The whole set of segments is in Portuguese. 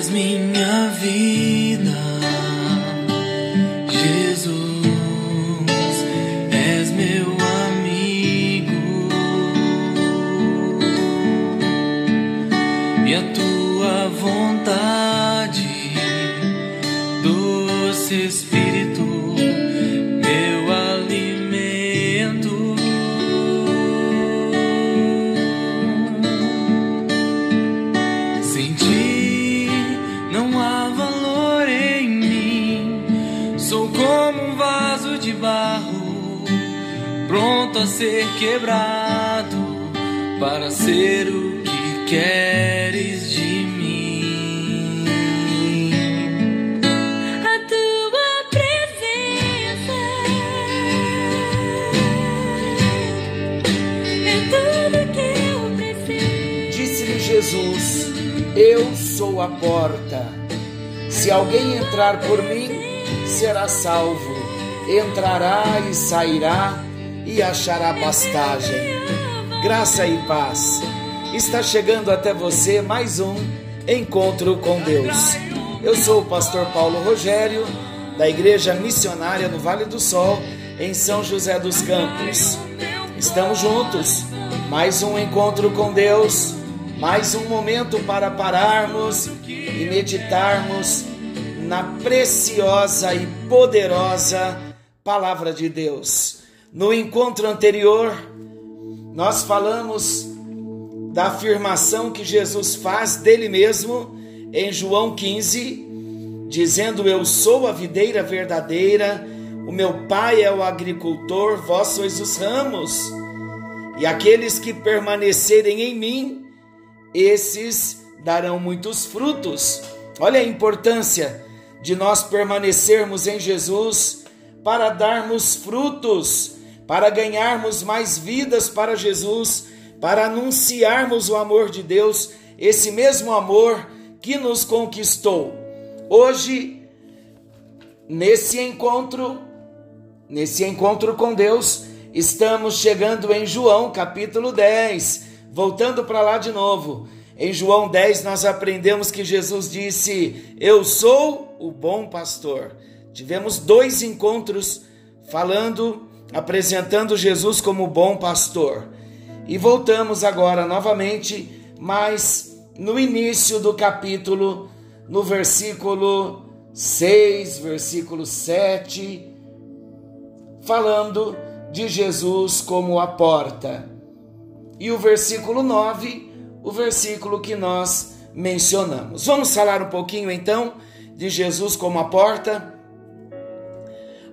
és minha vida, ser quebrado para ser o que queres de mim. A tua presença é tudo que eu preciso. Disse-lhe Jesus: Eu sou a porta. Se alguém entrar por mim, será salvo. Entrará e sairá e achará pastagem. Graça e paz. Está chegando até você mais um encontro com Deus. Eu sou o pastor Paulo Rogério, da Igreja Missionária no Vale do Sol, em São José dos Campos. Estamos juntos. Mais um encontro com Deus, mais um momento para pararmos e meditarmos na preciosa e poderosa palavra de Deus. No encontro anterior, nós falamos da afirmação que Jesus faz dele mesmo em João 15, dizendo: Eu sou a videira verdadeira, o meu pai é o agricultor, vós sois os ramos. E aqueles que permanecerem em mim, esses darão muitos frutos. Olha a importância de nós permanecermos em Jesus para darmos frutos, para ganharmos mais vidas para Jesus, para anunciarmos o amor de Deus, esse mesmo amor que nos conquistou. Hoje, nesse encontro, nesse encontro com Deus, estamos chegando em João capítulo 10. Voltando para lá de novo. Em João 10 nós aprendemos que Jesus disse: "Eu sou o bom pastor". Tivemos dois encontros falando, apresentando Jesus como bom pastor. E voltamos agora novamente, mas no início do capítulo, no versículo 6, versículo 7, falando de Jesus como a porta. E o versículo 9, o versículo que nós mencionamos. Vamos falar um pouquinho então de Jesus como a porta.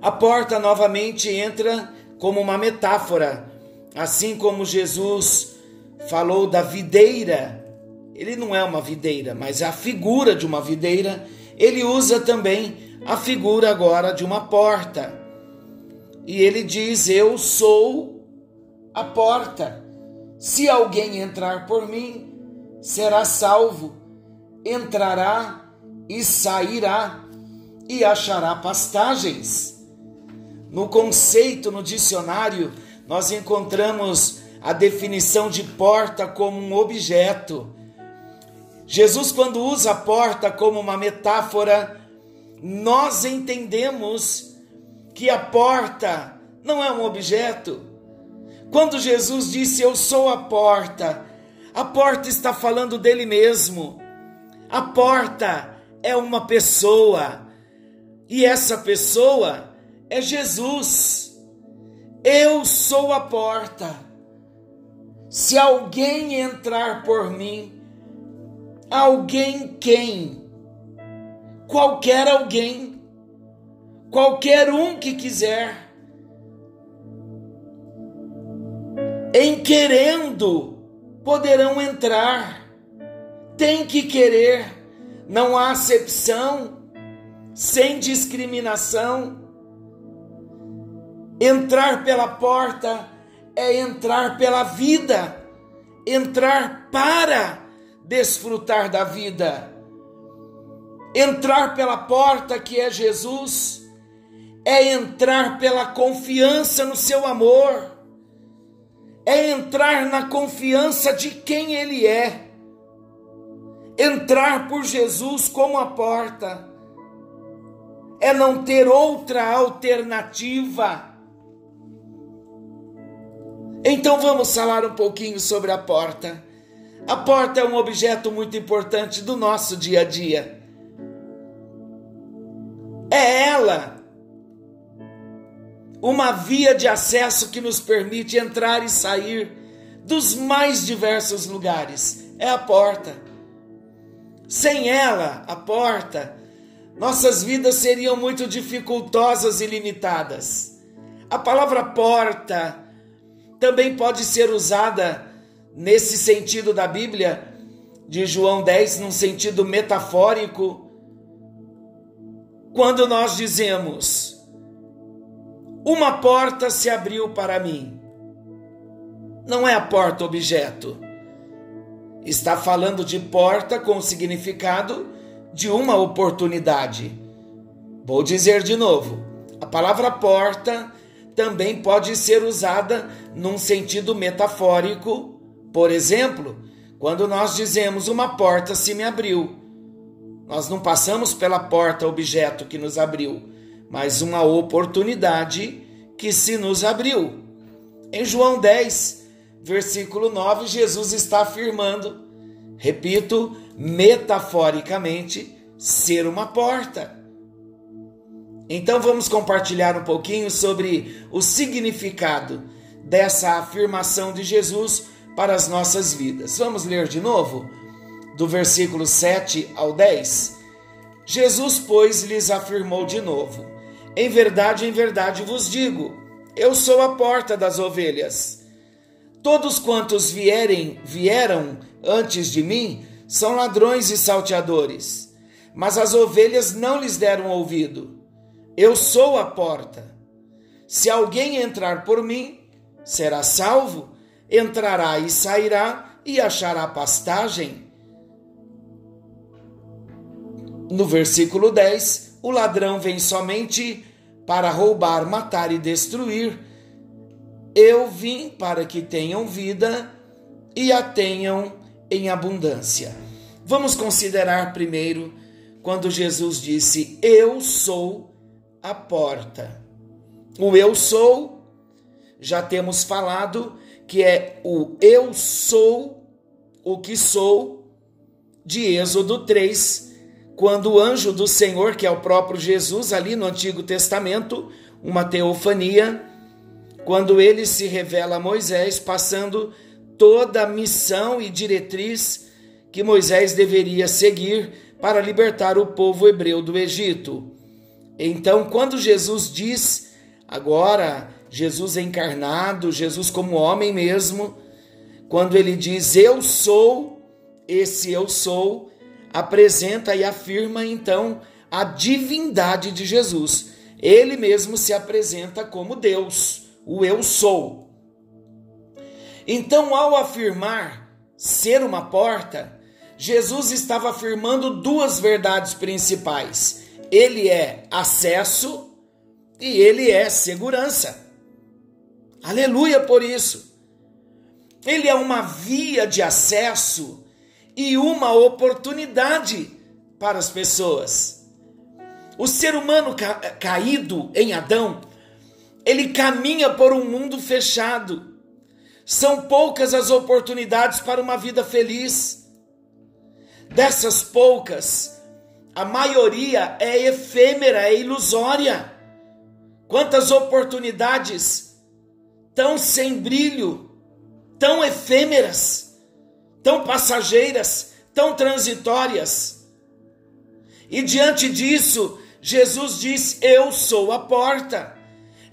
A porta novamente entra como uma metáfora, assim como Jesus falou da videira. Ele não é uma videira, mas é a figura de uma videira. Ele usa também a figura agora de uma porta. E ele diz: Eu sou a porta. Se alguém entrar por mim, será salvo, entrará e sairá e achará pastagens. No conceito, no dicionário, nós encontramos a definição de porta como um objeto. Jesus, quando usa a porta como uma metáfora, nós entendemos que a porta não é um objeto. Quando Jesus disse eu sou a porta, a porta está falando dele mesmo. A porta é uma pessoa e essa pessoa é Jesus. Eu sou a porta. Se alguém entrar por mim, alguém quem? Qualquer alguém, qualquer um que quiser, em querendo, poderão entrar. Tem que querer, não há acepção, sem discriminação. Entrar pela porta é entrar pela vida, entrar para desfrutar da vida. Entrar pela porta que é Jesus é entrar pela confiança no seu amor, é entrar na confiança de quem Ele é, Entrar por Jesus como a porta é não ter outra alternativa. Então vamos falar um pouquinho sobre a porta. A porta é um objeto muito importante do nosso dia a dia. É ela uma via de acesso que nos permite entrar e sair dos mais diversos lugares. É a porta. Sem ela, a porta, nossas vidas seriam muito dificultosas e limitadas. A palavra porta também pode ser usada nesse sentido da Bíblia, de João 10, num sentido metafórico, quando nós dizemos: Uma porta se abriu para mim. Não é a porta objeto. Está falando de porta com o significado de uma oportunidade. Vou dizer de novo: a palavra porta também pode ser usada num sentido metafórico. Por exemplo, quando nós dizemos uma porta se me abriu, nós não passamos pela porta objeto que nos abriu, mas uma oportunidade que se nos abriu. Em João 10, versículo 9, Jesus está afirmando, repito, metaforicamente, ser uma porta. Então vamos compartilhar um pouquinho sobre o significado dessa afirmação de Jesus para as nossas vidas. Vamos ler de novo, do versículo 7 ao 10. Jesus, pois, lhes afirmou de novo: Em verdade, em verdade vos digo, eu sou a porta das ovelhas. Todos quantos vierem, vieram antes de mim são ladrões e salteadores, mas as ovelhas não lhes deram ouvido. Eu sou a porta. Se alguém entrar por mim, será salvo, entrará e sairá e achará pastagem. No versículo 10, o ladrão vem somente para roubar, matar e destruir. Eu vim para que tenham vida e a tenham em abundância. Vamos considerar primeiro quando Jesus disse: Eu sou a porta. O eu sou, já temos falado que é o eu sou o que sou de Êxodo 3, quando o anjo do Senhor, que é o próprio Jesus, ali no Antigo Testamento, uma teofania, quando ele se revela a Moisés, passando toda a missão e diretriz que Moisés deveria seguir para libertar o povo hebreu do Egito. Então, quando Jesus diz, agora, Jesus encarnado, Jesus como homem mesmo, quando ele diz eu sou, esse eu sou, apresenta e afirma então a divindade de Jesus. Ele mesmo se apresenta como Deus, o eu sou. Então, ao afirmar ser uma porta, Jesus estava afirmando duas verdades principais: ele é acesso e ele é segurança. Aleluia por isso. Ele é uma via de acesso e uma oportunidade para as pessoas. O ser humano ca caído em Adão, ele caminha por um mundo fechado são poucas as oportunidades para uma vida feliz. Dessas poucas, a maioria é efêmera, é ilusória. Quantas oportunidades tão sem brilho, tão efêmeras, tão passageiras, tão transitórias. E diante disso, Jesus diz: Eu sou a porta.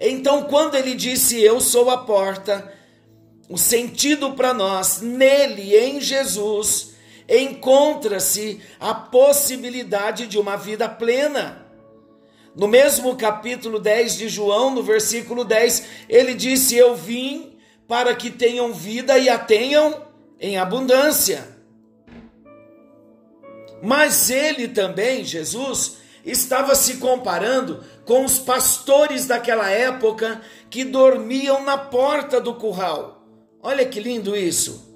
Então, quando ele disse: Eu sou a porta, o sentido para nós, nele, em Jesus, encontra-se a possibilidade de uma vida plena. No mesmo capítulo 10 de João, no versículo 10, ele disse: Eu vim para que tenham vida e a tenham em abundância. Mas ele também, Jesus, estava se comparando com os pastores daquela época que dormiam na porta do curral. Olha que lindo isso.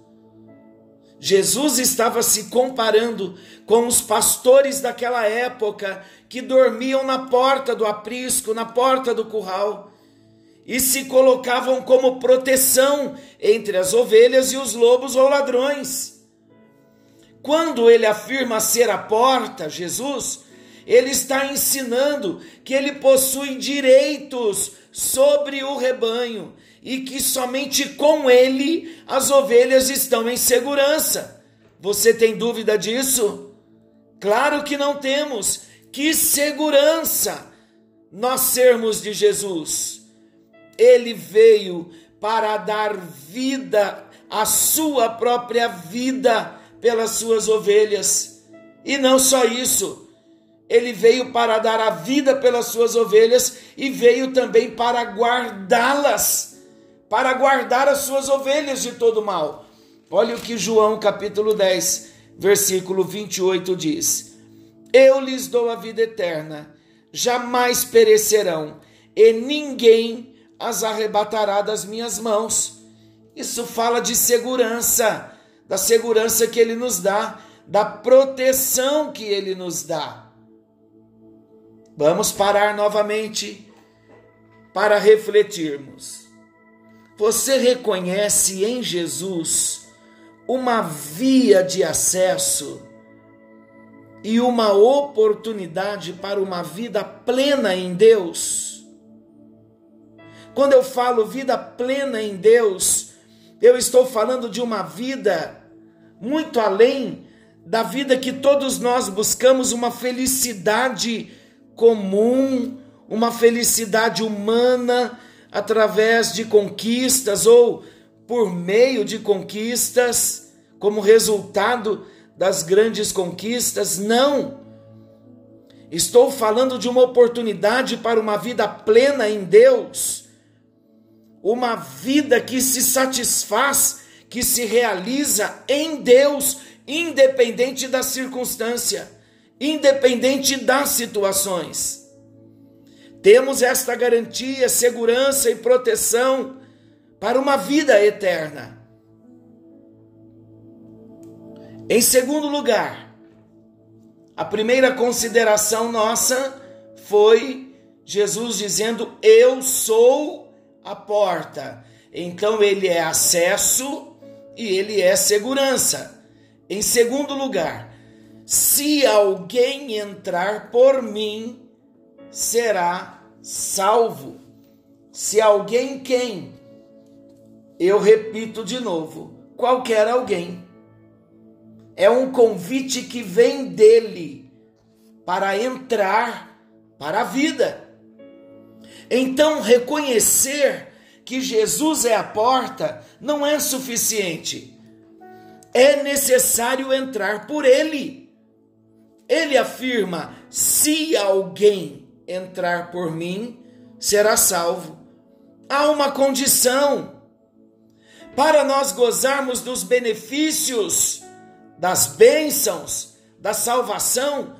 Jesus estava se comparando com os pastores daquela época que dormiam na porta do aprisco, na porta do curral, e se colocavam como proteção entre as ovelhas e os lobos ou ladrões. Quando ele afirma ser a porta, Jesus, ele está ensinando que ele possui direitos sobre o rebanho e que somente com ele as ovelhas estão em segurança. Você tem dúvida disso? Claro que não temos. Que segurança nós sermos de Jesus. Ele veio para dar vida, a sua própria vida pelas suas ovelhas. E não só isso, ele veio para dar a vida pelas suas ovelhas e veio também para guardá-las, para guardar as suas ovelhas de todo mal. Olha o que João capítulo 10, versículo 28 diz: Eu lhes dou a vida eterna, jamais perecerão, e ninguém as arrebatará das minhas mãos. Isso fala de segurança da segurança que Ele nos dá, da proteção que Ele nos dá. Vamos parar novamente para refletirmos. Você reconhece em Jesus uma via de acesso e uma oportunidade para uma vida plena em Deus? Quando eu falo vida plena em Deus, eu estou falando de uma vida muito além da vida que todos nós buscamos, uma felicidade comum, uma felicidade humana através de conquistas ou por meio de conquistas, como resultado das grandes conquistas. Não. Estou falando de uma oportunidade para uma vida plena em Deus, uma vida que se satisfaz que se realiza em Deus, independente da circunstância, independente das situações. Temos esta garantia, segurança e proteção para uma vida eterna. Em segundo lugar, a primeira consideração nossa foi Jesus dizendo: Eu sou a porta. Então ele é acesso e ele é segurança. Em segundo lugar, se alguém entrar por mim, será salvo. Se alguém quem? Eu repito de novo, qualquer alguém. É um convite que vem dele para entrar para a vida. Então, reconhecer que Jesus é a porta não é suficiente. É necessário entrar por ele. Ele afirma: se alguém entrar por mim, será salvo. Há uma condição. Para nós gozarmos dos benefícios, das bênçãos, da salvação,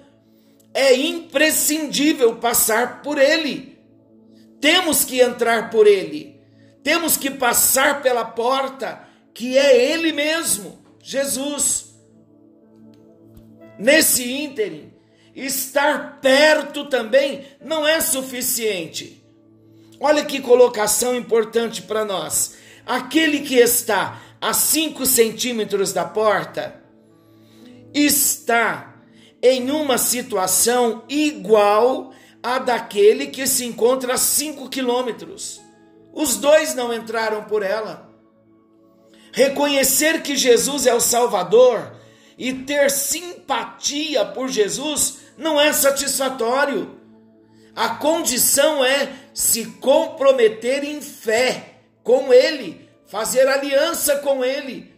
é imprescindível passar por ele. Temos que entrar por ele. Temos que passar pela porta, que é Ele mesmo, Jesus. Nesse ínterim, estar perto também não é suficiente. Olha que colocação importante para nós. Aquele que está a 5 centímetros da porta está em uma situação igual à daquele que se encontra a 5 quilômetros. Os dois não entraram por ela. Reconhecer que Jesus é o Salvador e ter simpatia por Jesus não é satisfatório. A condição é se comprometer em fé com Ele, fazer aliança com Ele,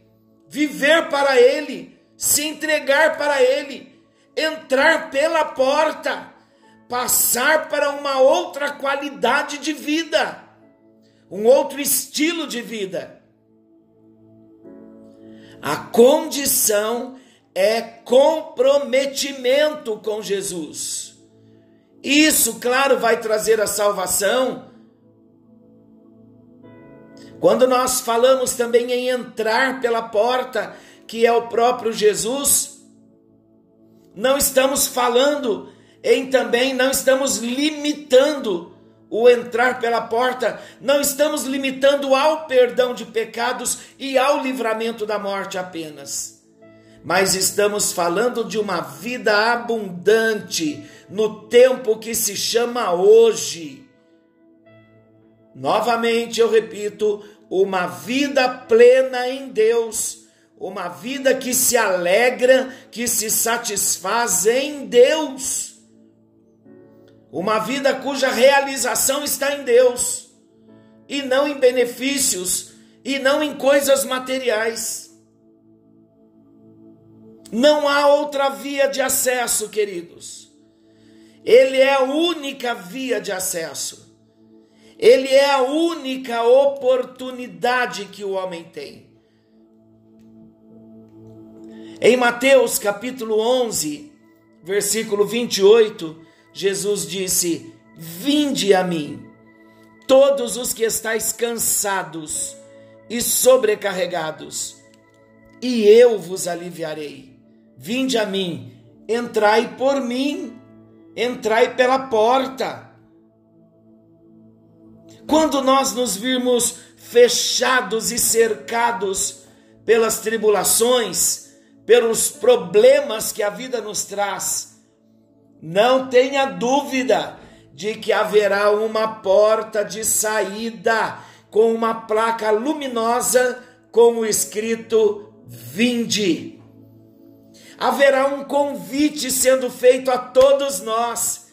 viver para Ele, se entregar para Ele, entrar pela porta, passar para uma outra qualidade de vida um outro estilo de vida. A condição é comprometimento com Jesus. Isso, claro, vai trazer a salvação. Quando nós falamos também em entrar pela porta, que é o próprio Jesus. Não estamos falando em também, não estamos limitando o entrar pela porta, não estamos limitando ao perdão de pecados e ao livramento da morte apenas. Mas estamos falando de uma vida abundante no tempo que se chama hoje. Novamente eu repito, uma vida plena em Deus, uma vida que se alegra, que se satisfaz em Deus uma vida cuja realização está em Deus e não em benefícios e não em coisas materiais. Não há outra via de acesso, queridos. Ele é a única via de acesso. Ele é a única oportunidade que o homem tem. Em Mateus capítulo 11, versículo 28, Jesus disse: Vinde a mim, todos os que estáis cansados e sobrecarregados, e eu vos aliviarei. Vinde a mim, entrai por mim, entrai pela porta. Quando nós nos virmos fechados e cercados pelas tribulações, pelos problemas que a vida nos traz, não tenha dúvida de que haverá uma porta de saída com uma placa luminosa com o escrito Vinde. Haverá um convite sendo feito a todos nós,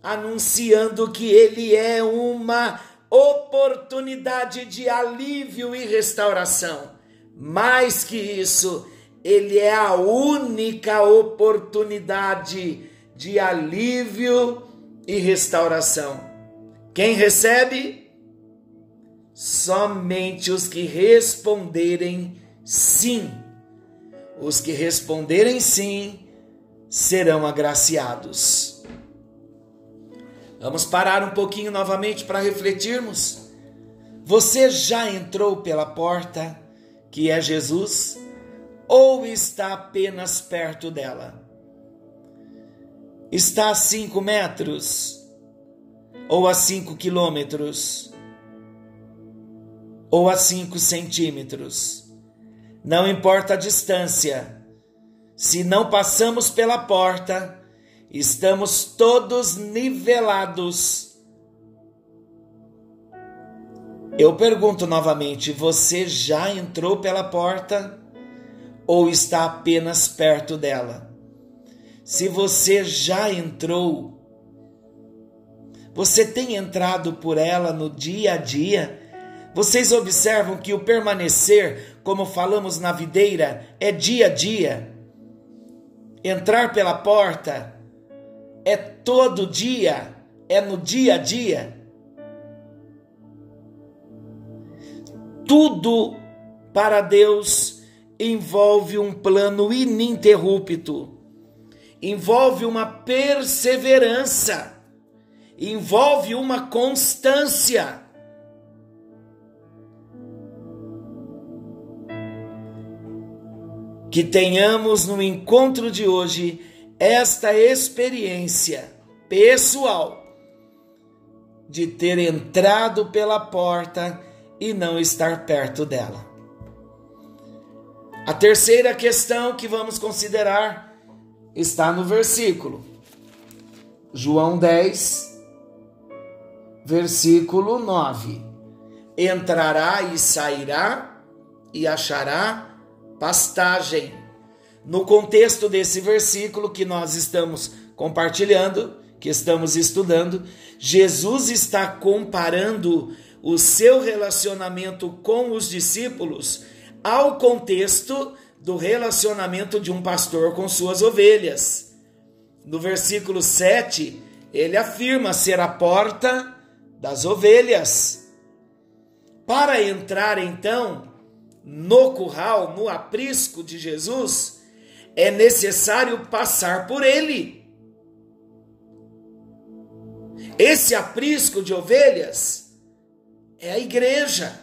anunciando que ele é uma oportunidade de alívio e restauração. Mais que isso, ele é a única oportunidade de alívio e restauração. Quem recebe? Somente os que responderem sim. Os que responderem sim serão agraciados. Vamos parar um pouquinho novamente para refletirmos. Você já entrou pela porta, que é Jesus, ou está apenas perto dela? está a 5 metros, ou a 5 quilômetros, ou a 5 centímetros. Não importa a distância, se não passamos pela porta, estamos todos nivelados. Eu pergunto novamente: você já entrou pela porta ou está apenas perto dela? se você já entrou, você tem entrado por ela no dia a dia, vocês observam que o permanecer, como falamos na videira, é dia a dia. Entrar pela porta é todo dia, é no dia a dia. Tudo para Deus envolve um plano ininterrupto envolve uma perseverança, envolve uma constância. Que tenhamos no encontro de hoje esta experiência pessoal de ter entrado pela porta e não estar perto dela. A terceira questão que vamos considerar está no versículo. João 10, versículo 9. Entrará e sairá e achará pastagem. No contexto desse versículo que nós estamos compartilhando, que estamos estudando, Jesus está comparando o seu relacionamento com os discípulos ao contexto do relacionamento de um pastor com suas ovelhas. No versículo 7, ele afirma ser a porta das ovelhas. Para entrar então no curral, no aprisco de Jesus, é necessário passar por ele. Esse aprisco de ovelhas é a igreja.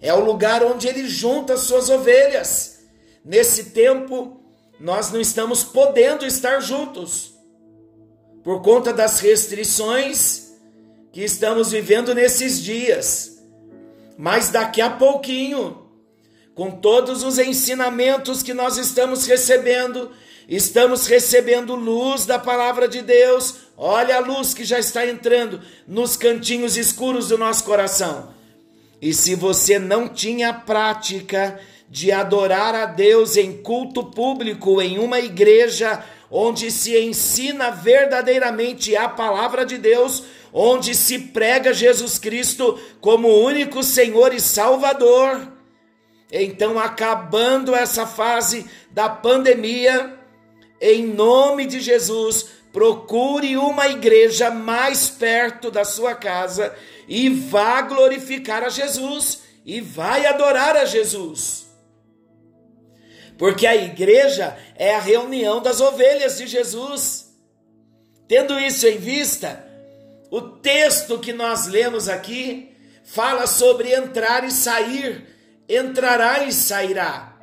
É o lugar onde ele junta as suas ovelhas. Nesse tempo, nós não estamos podendo estar juntos por conta das restrições que estamos vivendo nesses dias. Mas daqui a pouquinho, com todos os ensinamentos que nós estamos recebendo, estamos recebendo luz da palavra de Deus. Olha a luz que já está entrando nos cantinhos escuros do nosso coração. E se você não tinha prática de adorar a Deus em culto público, em uma igreja onde se ensina verdadeiramente a palavra de Deus, onde se prega Jesus Cristo como único Senhor e Salvador. Então, acabando essa fase da pandemia, em nome de Jesus, procure uma igreja mais perto da sua casa e vá glorificar a Jesus e vai adorar a Jesus. Porque a igreja é a reunião das ovelhas de Jesus. Tendo isso em vista, o texto que nós lemos aqui fala sobre entrar e sair, entrará e sairá.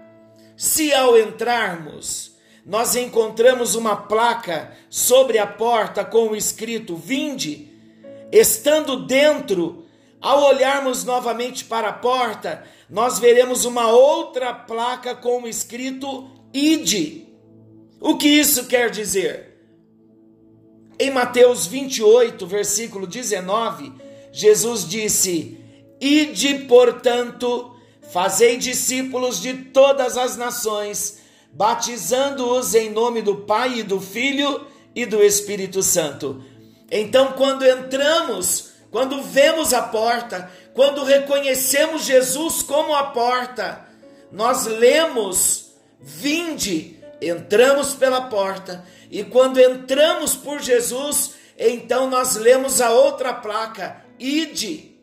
Se ao entrarmos, nós encontramos uma placa sobre a porta com o escrito Vinde, estando dentro, ao olharmos novamente para a porta, nós veremos uma outra placa com o escrito Ide. O que isso quer dizer? Em Mateus 28, versículo 19, Jesus disse: Ide, portanto, fazei discípulos de todas as nações, batizando-os em nome do Pai e do Filho e do Espírito Santo. Então, quando entramos, quando vemos a porta, quando reconhecemos Jesus como a porta, nós lemos: Vinde, entramos pela porta e quando entramos por Jesus, então nós lemos a outra placa, ide.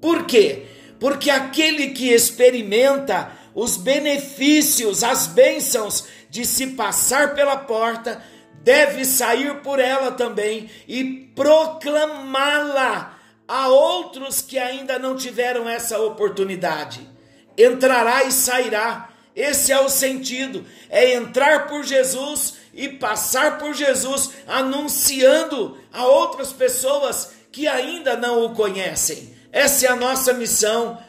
Por quê? Porque aquele que experimenta os benefícios, as bênçãos de se passar pela porta, deve sair por ela também e proclamá-la a outros que ainda não tiveram essa oportunidade. Entrará e sairá. Esse é o sentido, é entrar por Jesus e passar por Jesus, anunciando a outras pessoas que ainda não o conhecem. Essa é a nossa missão.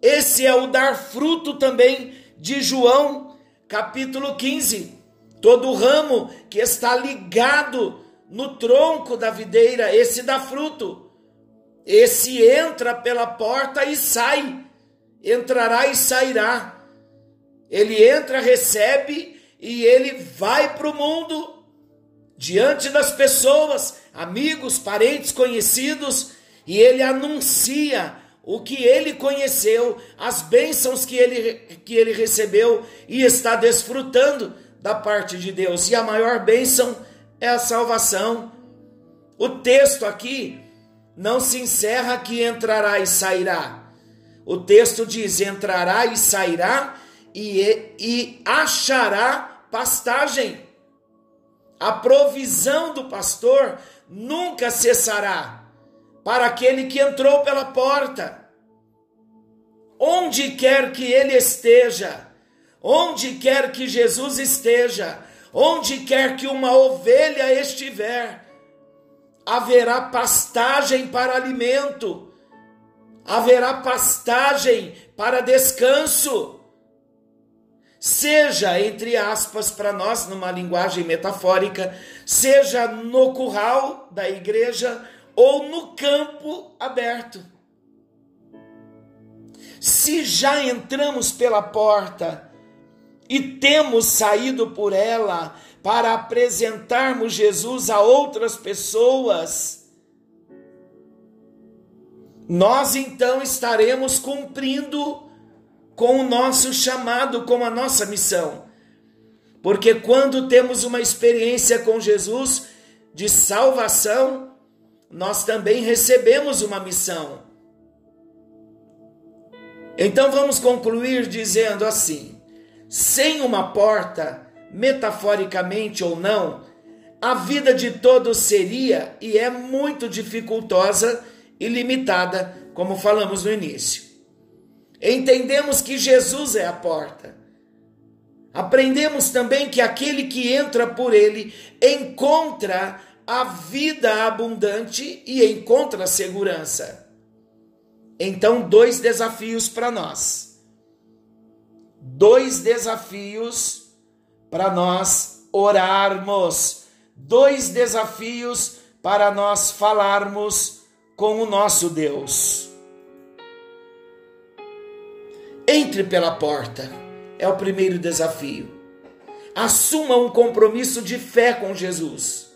Esse é o dar fruto também de João, capítulo 15. Todo ramo que está ligado no tronco da videira, esse dá fruto. Esse entra pela porta e sai. Entrará e sairá. Ele entra, recebe e ele vai para o mundo diante das pessoas, amigos, parentes, conhecidos, e ele anuncia o que ele conheceu, as bênçãos que ele, que ele recebeu e está desfrutando da parte de Deus. E a maior bênção é a salvação. O texto aqui não se encerra que entrará e sairá. O texto diz: entrará e sairá e, e achará pastagem. A provisão do pastor nunca cessará para aquele que entrou pela porta. Onde quer que ele esteja, onde quer que Jesus esteja, onde quer que uma ovelha estiver, haverá pastagem para alimento, haverá pastagem para descanso seja entre aspas para nós numa linguagem metafórica, seja no curral da igreja ou no campo aberto. Se já entramos pela porta e temos saído por ela para apresentarmos Jesus a outras pessoas, nós então estaremos cumprindo com o nosso chamado, com a nossa missão. Porque quando temos uma experiência com Jesus de salvação, nós também recebemos uma missão. Então vamos concluir dizendo assim: sem uma porta, metaforicamente ou não, a vida de todos seria e é muito dificultosa e limitada, como falamos no início. Entendemos que Jesus é a porta. Aprendemos também que aquele que entra por ele encontra a vida abundante e encontra segurança. Então, dois desafios para nós. Dois desafios para nós orarmos. Dois desafios para nós falarmos com o nosso Deus. Entre pela porta, é o primeiro desafio. Assuma um compromisso de fé com Jesus.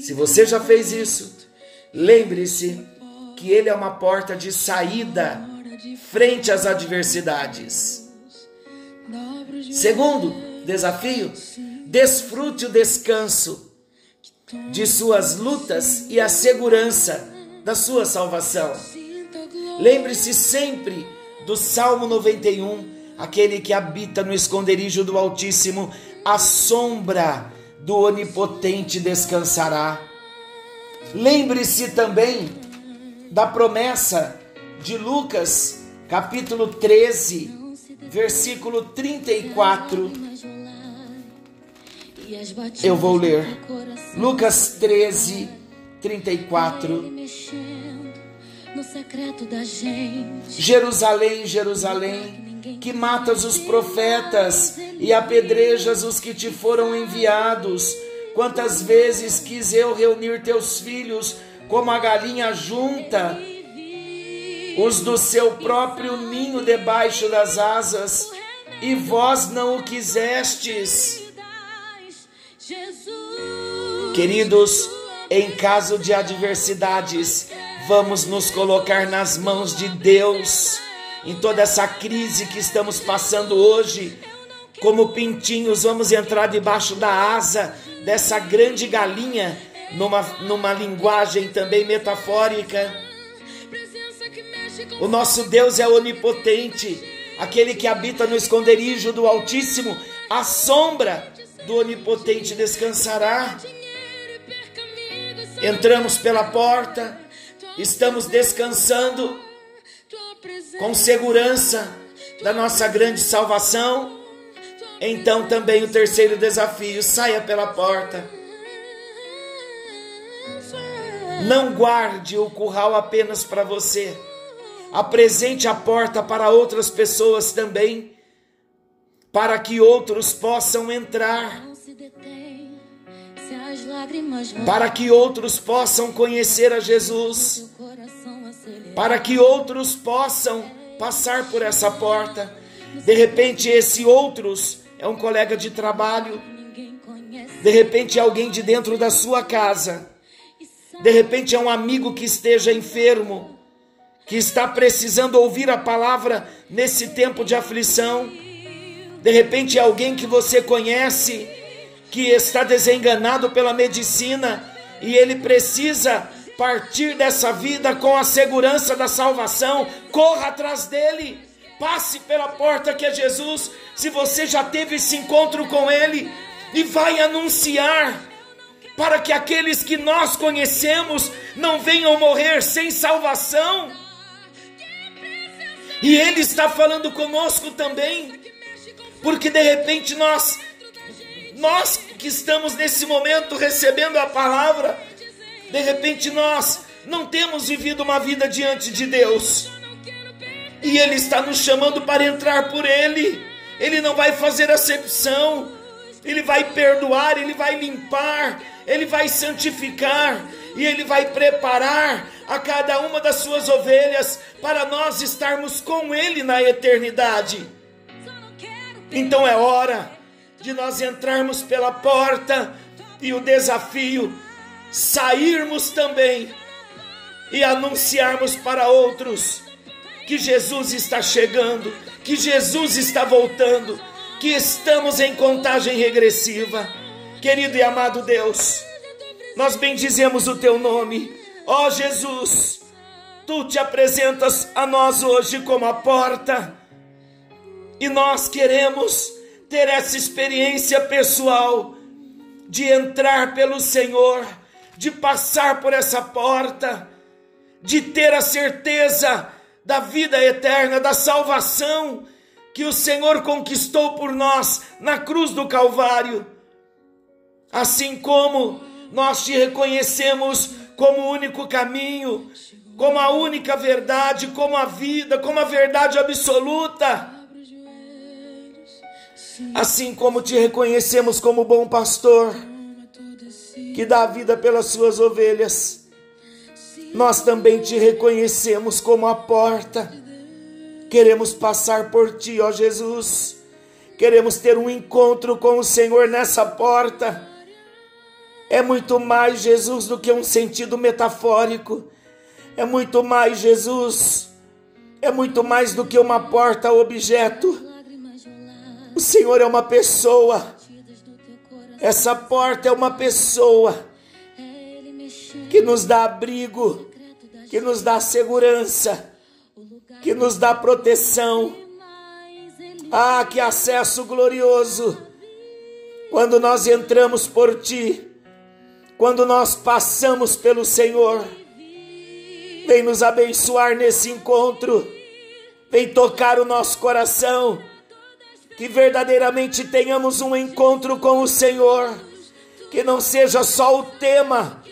Se você já fez isso, lembre-se que Ele é uma porta de saída frente às adversidades. Segundo desafio, desfrute o descanso de suas lutas e a segurança da sua salvação. Lembre-se sempre do Salmo 91, aquele que habita no esconderijo do Altíssimo, a sombra do Onipotente descansará. Lembre-se também da promessa de Lucas, capítulo 13, versículo 34. Eu vou ler. Lucas 13, 34. Jerusalém, Jerusalém, que matas os profetas e apedrejas os que te foram enviados. Quantas vezes quis eu reunir teus filhos, como a galinha junta os do seu próprio ninho debaixo das asas, e vós não o quisestes. Queridos, em caso de adversidades, vamos nos colocar nas mãos de Deus. Em toda essa crise que estamos passando hoje, como pintinhos, vamos entrar debaixo da asa dessa grande galinha, numa, numa linguagem também metafórica. O nosso Deus é onipotente, aquele que habita no esconderijo do Altíssimo, a sombra do Onipotente descansará. Entramos pela porta, estamos descansando com segurança da nossa grande salvação. Então também o terceiro desafio, saia pela porta. Não guarde o curral apenas para você. Apresente a porta para outras pessoas também, para que outros possam entrar para que outros possam conhecer a Jesus, para que outros possam passar por essa porta. De repente, esse outros é um colega de trabalho, de repente, é alguém de dentro da sua casa, de repente, é um amigo que esteja enfermo, que está precisando ouvir a palavra nesse tempo de aflição. De repente, é alguém que você conhece que está desenganado pela medicina e ele precisa partir dessa vida com a segurança da salvação, corra atrás dele, passe pela porta que é Jesus, se você já teve esse encontro com ele, e vai anunciar, para que aqueles que nós conhecemos não venham morrer sem salvação. E ele está falando conosco também, porque de repente nós nós que estamos nesse momento recebendo a palavra, de repente nós não temos vivido uma vida diante de Deus. E Ele está nos chamando para entrar por Ele. Ele não vai fazer acepção. Ele vai perdoar, Ele vai limpar, Ele vai santificar e Ele vai preparar a cada uma das suas ovelhas para nós estarmos com Ele na eternidade. Então é hora de nós entrarmos pela porta e o desafio sairmos também e anunciarmos para outros que Jesus está chegando, que Jesus está voltando, que estamos em contagem regressiva. Querido e amado Deus, nós bendizemos o teu nome, ó oh, Jesus. Tu te apresentas a nós hoje como a porta, e nós queremos ter essa experiência pessoal de entrar pelo Senhor, de passar por essa porta, de ter a certeza da vida eterna, da salvação que o Senhor conquistou por nós na cruz do Calvário. Assim como nós te reconhecemos como o único caminho, como a única verdade, como a vida, como a verdade absoluta. Assim como te reconhecemos como bom pastor, que dá vida pelas suas ovelhas, nós também te reconhecemos como a porta. Queremos passar por ti, ó Jesus. Queremos ter um encontro com o Senhor nessa porta. É muito mais, Jesus, do que um sentido metafórico. É muito mais, Jesus. É muito mais do que uma porta objeto. O Senhor é uma pessoa. Essa porta é uma pessoa que nos dá abrigo, que nos dá segurança, que nos dá proteção. Ah, que acesso glorioso! Quando nós entramos por Ti, quando nós passamos pelo Senhor, vem nos abençoar nesse encontro, vem tocar o nosso coração, que verdadeiramente tenhamos um encontro com o Senhor, que não seja só o tema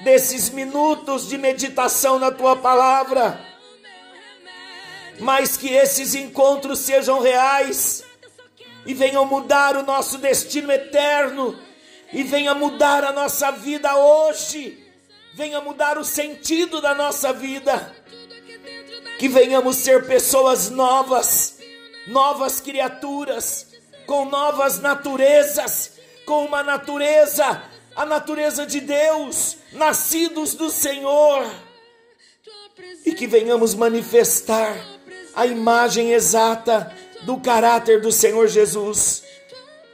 desses minutos de meditação na tua palavra, mas que esses encontros sejam reais e venham mudar o nosso destino eterno e venha mudar a nossa vida hoje, venha mudar o sentido da nossa vida, que venhamos ser pessoas novas, novas criaturas, com novas naturezas, com uma natureza, a natureza de Deus, nascidos do Senhor, e que venhamos manifestar a imagem exata do caráter do Senhor Jesus.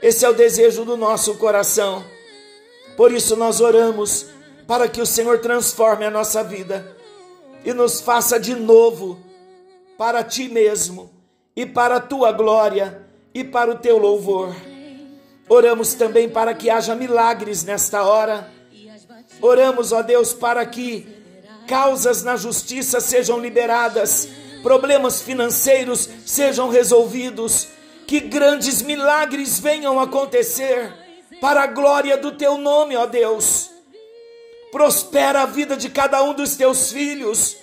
Esse é o desejo do nosso coração. Por isso nós oramos para que o Senhor transforme a nossa vida e nos faça de novo para ti mesmo e para a tua glória e para o teu louvor. Oramos também para que haja milagres nesta hora. Oramos, ó Deus, para que causas na justiça sejam liberadas, problemas financeiros sejam resolvidos, que grandes milagres venham acontecer para a glória do teu nome, ó Deus. Prospera a vida de cada um dos teus filhos.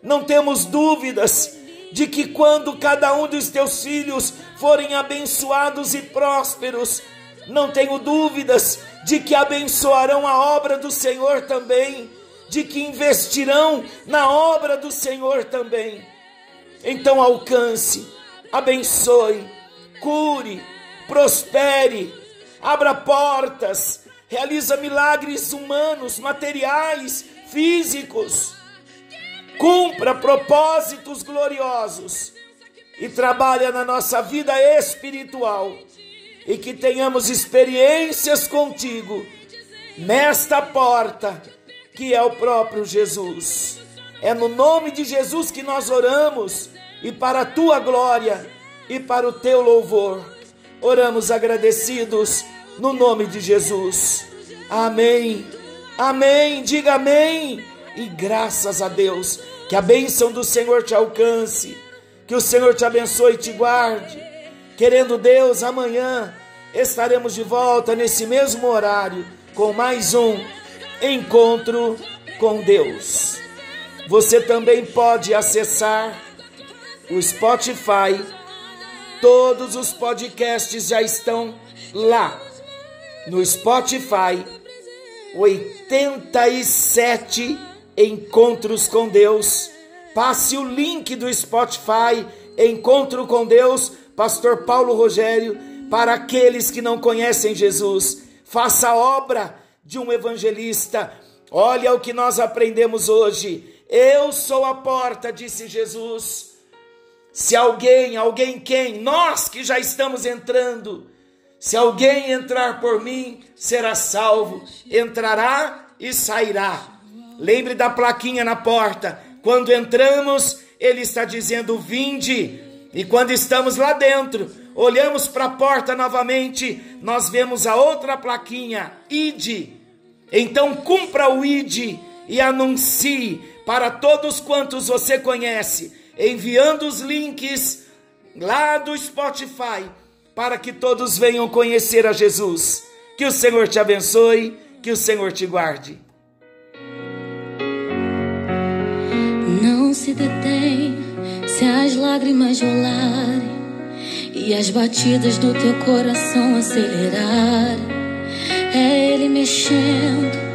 Não temos dúvidas de que quando cada um dos teus filhos forem abençoados e prósperos, não tenho dúvidas de que abençoarão a obra do Senhor também, de que investirão na obra do Senhor também. Então alcance, abençoe, cure, prospere, abra portas, realiza milagres humanos, materiais, físicos, cumpra propósitos gloriosos e trabalha na nossa vida espiritual e que tenhamos experiências contigo nesta porta que é o próprio Jesus. É no nome de Jesus que nós oramos e para a tua glória e para o teu louvor. Oramos agradecidos no nome de Jesus. Amém. Amém. Diga amém. E graças a Deus, que a bênção do Senhor te alcance, que o Senhor te abençoe e te guarde. Querendo Deus, amanhã estaremos de volta nesse mesmo horário com mais um encontro com Deus. Você também pode acessar o Spotify. Todos os podcasts já estão lá no Spotify. 87 encontros com Deus. Passe o link do Spotify Encontro com Deus, Pastor Paulo Rogério, para aqueles que não conhecem Jesus. Faça a obra de um evangelista. Olha o que nós aprendemos hoje. Eu sou a porta, disse Jesus. Se alguém, alguém quem? Nós que já estamos entrando. Se alguém entrar por mim, será salvo. Entrará e sairá. Lembre da plaquinha na porta. Quando entramos, ele está dizendo: Vinde. E quando estamos lá dentro, olhamos para a porta novamente, nós vemos a outra plaquinha: Ide. Então cumpra o ide e anuncie para todos quantos você conhece enviando os links lá do Spotify para que todos venham conhecer a Jesus. Que o Senhor te abençoe, que o Senhor te guarde. Se detém se as lágrimas rolarem e as batidas do teu coração acelerarem. É Ele mexendo